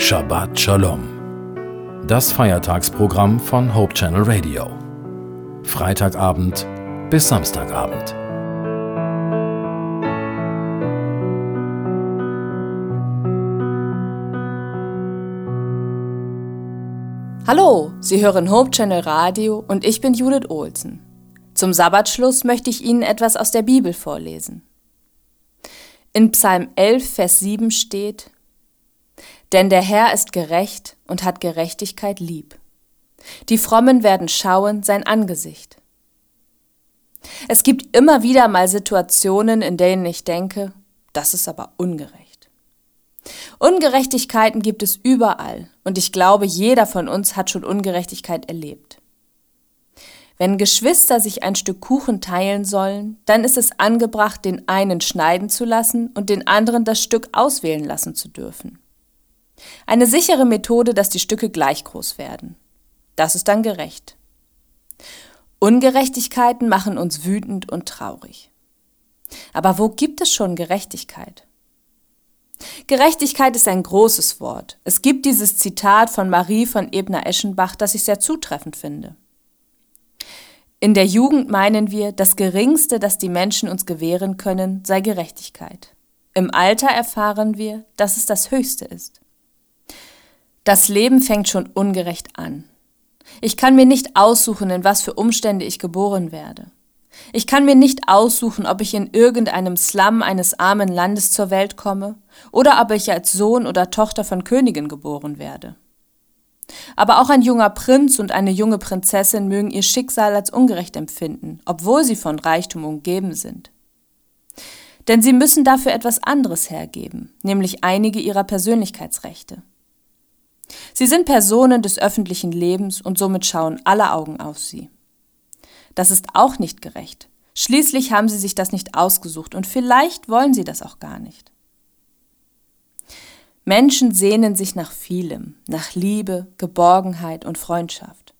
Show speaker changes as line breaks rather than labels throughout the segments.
Shabbat Shalom. Das Feiertagsprogramm von Hope Channel Radio. Freitagabend bis Samstagabend.
Hallo, Sie hören Hope Channel Radio und ich bin Judith Olsen. Zum Sabbatschluss möchte ich Ihnen etwas aus der Bibel vorlesen. In Psalm 11, Vers 7 steht, Denn der Herr ist gerecht und hat Gerechtigkeit lieb. Die Frommen werden schauen sein Angesicht. Es gibt immer wieder mal Situationen, in denen ich denke, das ist aber ungerecht. Ungerechtigkeiten gibt es überall und ich glaube, jeder von uns hat schon Ungerechtigkeit erlebt. Wenn Geschwister sich ein Stück Kuchen teilen sollen, dann ist es angebracht, den einen schneiden zu lassen und den anderen das Stück auswählen lassen zu dürfen. Eine sichere Methode, dass die Stücke gleich groß werden. Das ist dann gerecht. Ungerechtigkeiten machen uns wütend und traurig. Aber wo gibt es schon Gerechtigkeit? Gerechtigkeit ist ein großes Wort. Es gibt dieses Zitat von Marie von Ebner-Eschenbach, das ich sehr zutreffend finde. In der Jugend meinen wir, das Geringste, das die Menschen uns gewähren können, sei Gerechtigkeit. Im Alter erfahren wir, dass es das Höchste ist. Das Leben fängt schon ungerecht an. Ich kann mir nicht aussuchen, in was für Umstände ich geboren werde. Ich kann mir nicht aussuchen, ob ich in irgendeinem Slum eines armen Landes zur Welt komme oder ob ich als Sohn oder Tochter von Königen geboren werde. Aber auch ein junger Prinz und eine junge Prinzessin mögen ihr Schicksal als ungerecht empfinden, obwohl sie von Reichtum umgeben sind. Denn sie müssen dafür etwas anderes hergeben, nämlich einige ihrer Persönlichkeitsrechte. Sie sind Personen des öffentlichen Lebens und somit schauen alle Augen auf sie. Das ist auch nicht gerecht. Schließlich haben sie sich das nicht ausgesucht und vielleicht wollen sie das auch gar nicht. Menschen sehnen sich nach vielem, nach Liebe, Geborgenheit und Freundschaft.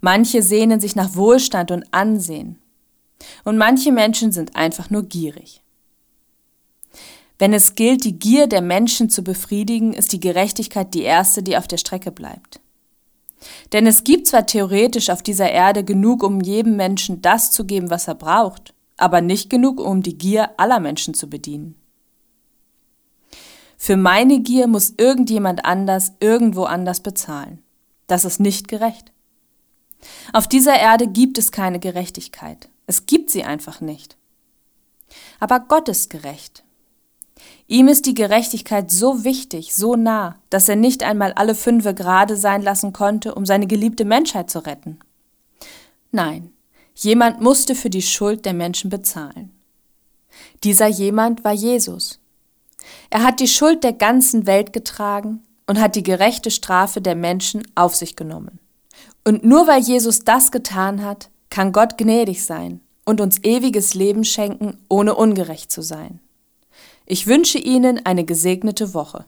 Manche sehnen sich nach Wohlstand und Ansehen. Und manche Menschen sind einfach nur gierig. Wenn es gilt, die Gier der Menschen zu befriedigen, ist die Gerechtigkeit die erste, die auf der Strecke bleibt. Denn es gibt zwar theoretisch auf dieser Erde genug, um jedem Menschen das zu geben, was er braucht, aber nicht genug, um die Gier aller Menschen zu bedienen. Für meine Gier muss irgendjemand anders irgendwo anders bezahlen. Das ist nicht gerecht. Auf dieser Erde gibt es keine Gerechtigkeit. Es gibt sie einfach nicht. Aber Gott ist gerecht. Ihm ist die Gerechtigkeit so wichtig, so nah, dass er nicht einmal alle fünfe gerade sein lassen konnte, um seine geliebte Menschheit zu retten. Nein, jemand musste für die Schuld der Menschen bezahlen. Dieser jemand war Jesus. Er hat die Schuld der ganzen Welt getragen und hat die gerechte Strafe der Menschen auf sich genommen. Und nur weil Jesus das getan hat, kann Gott gnädig sein und uns ewiges Leben schenken, ohne ungerecht zu sein. Ich wünsche Ihnen eine gesegnete Woche.